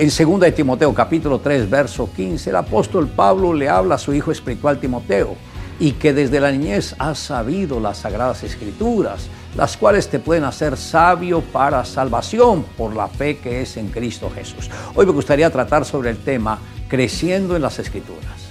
En 2 de Timoteo capítulo 3, verso 15, el apóstol Pablo le habla a su hijo espiritual Timoteo y que desde la niñez has sabido las sagradas escrituras, las cuales te pueden hacer sabio para salvación por la fe que es en Cristo Jesús. Hoy me gustaría tratar sobre el tema creciendo en las escrituras.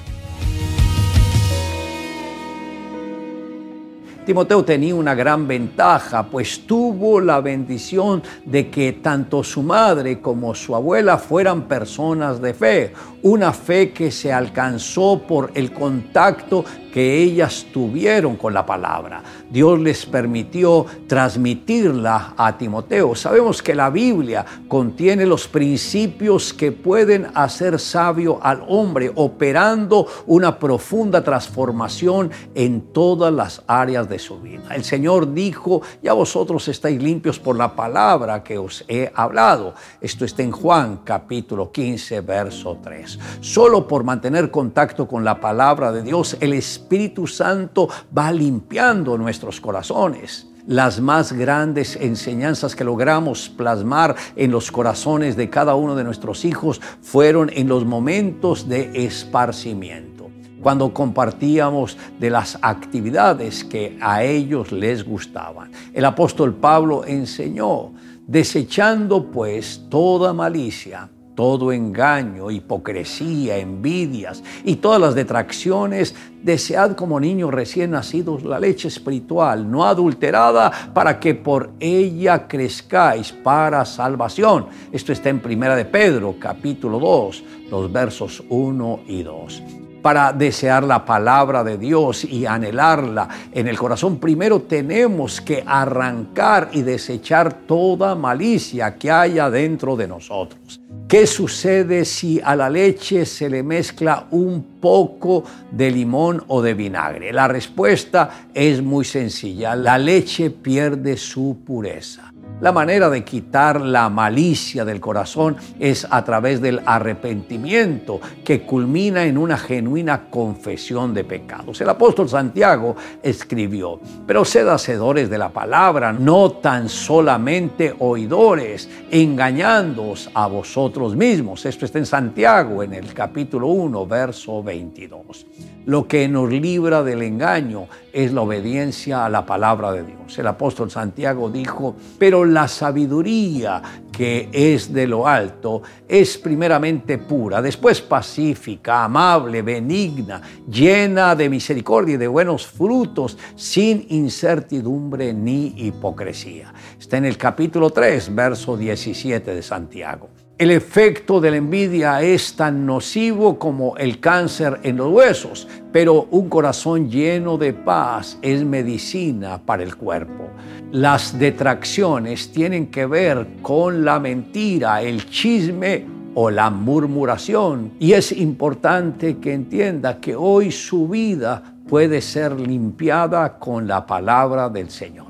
Timoteo tenía una gran ventaja, pues tuvo la bendición de que tanto su madre como su abuela fueran personas de fe, una fe que se alcanzó por el contacto que ellas tuvieron con la palabra. Dios les permitió transmitirla a Timoteo. Sabemos que la Biblia contiene los principios que pueden hacer sabio al hombre, operando una profunda transformación en todas las áreas de su vida. El Señor dijo, ya vosotros estáis limpios por la palabra que os he hablado. Esto está en Juan capítulo 15, verso 3. Solo por mantener contacto con la palabra de Dios, el Espíritu Santo va limpiando nuestros corazones. Las más grandes enseñanzas que logramos plasmar en los corazones de cada uno de nuestros hijos fueron en los momentos de esparcimiento cuando compartíamos de las actividades que a ellos les gustaban. El apóstol Pablo enseñó, desechando pues toda malicia, todo engaño, hipocresía, envidias y todas las detracciones, desead como niños recién nacidos la leche espiritual, no adulterada, para que por ella crezcáis para salvación. Esto está en Primera de Pedro, capítulo 2, los versos 1 y 2 para desear la palabra de Dios y anhelarla en el corazón, primero tenemos que arrancar y desechar toda malicia que haya dentro de nosotros. ¿Qué sucede si a la leche se le mezcla un poco de limón o de vinagre? La respuesta es muy sencilla. La leche pierde su pureza. La manera de quitar la malicia del corazón es a través del arrepentimiento que culmina en una genuina confesión de pecados. El apóstol Santiago escribió, pero sed hacedores de la palabra, no tan solamente oidores, engañándoos a vosotros mismos. Esto está en Santiago en el capítulo 1, verso 22. Lo que nos libra del engaño es la obediencia a la palabra de Dios. El apóstol Santiago dijo, pero la sabiduría que es de lo alto es primeramente pura, después pacífica, amable, benigna, llena de misericordia y de buenos frutos, sin incertidumbre ni hipocresía. Está en el capítulo 3, verso 17 de Santiago. El efecto de la envidia es tan nocivo como el cáncer en los huesos, pero un corazón lleno de paz es medicina para el cuerpo. Las detracciones tienen que ver con la mentira, el chisme o la murmuración. Y es importante que entienda que hoy su vida puede ser limpiada con la palabra del Señor.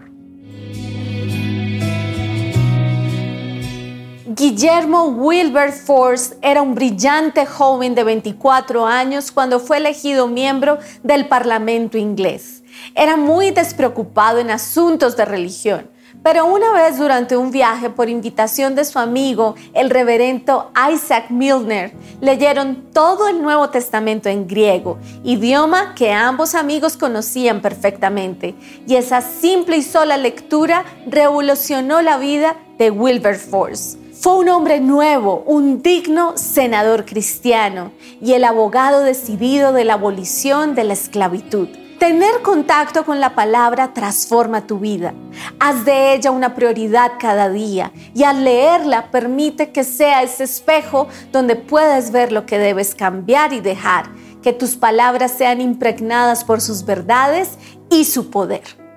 Guillermo Wilberforce era un brillante joven de 24 años cuando fue elegido miembro del Parlamento inglés. Era muy despreocupado en asuntos de religión, pero una vez durante un viaje por invitación de su amigo, el reverendo Isaac Milner, leyeron todo el Nuevo Testamento en griego, idioma que ambos amigos conocían perfectamente, y esa simple y sola lectura revolucionó la vida de Wilberforce. Fue un hombre nuevo, un digno senador cristiano y el abogado decidido de la abolición de la esclavitud. Tener contacto con la palabra transforma tu vida. Haz de ella una prioridad cada día y al leerla permite que sea ese espejo donde puedes ver lo que debes cambiar y dejar, que tus palabras sean impregnadas por sus verdades y su poder.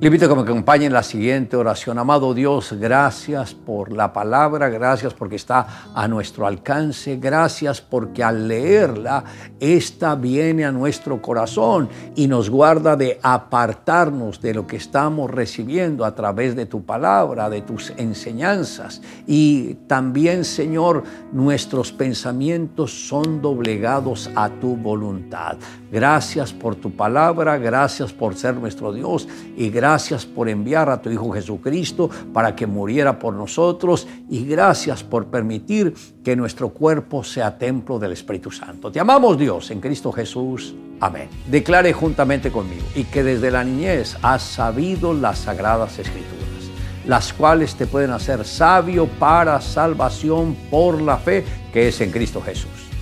Le invito a que me acompañe en la siguiente oración. Amado Dios, gracias por la palabra, gracias porque está a nuestro alcance, gracias porque al leerla, esta viene a nuestro corazón y nos guarda de apartarnos de lo que estamos recibiendo a través de tu palabra, de tus enseñanzas. Y también, Señor, nuestros pensamientos son doblegados a tu voluntad. Gracias por tu palabra, gracias por ser nuestro Dios y Gracias por enviar a tu Hijo Jesucristo para que muriera por nosotros y gracias por permitir que nuestro cuerpo sea templo del Espíritu Santo. Te amamos Dios en Cristo Jesús. Amén. Declare juntamente conmigo y que desde la niñez has sabido las sagradas escrituras las cuales te pueden hacer sabio para salvación por la fe que es en Cristo Jesús.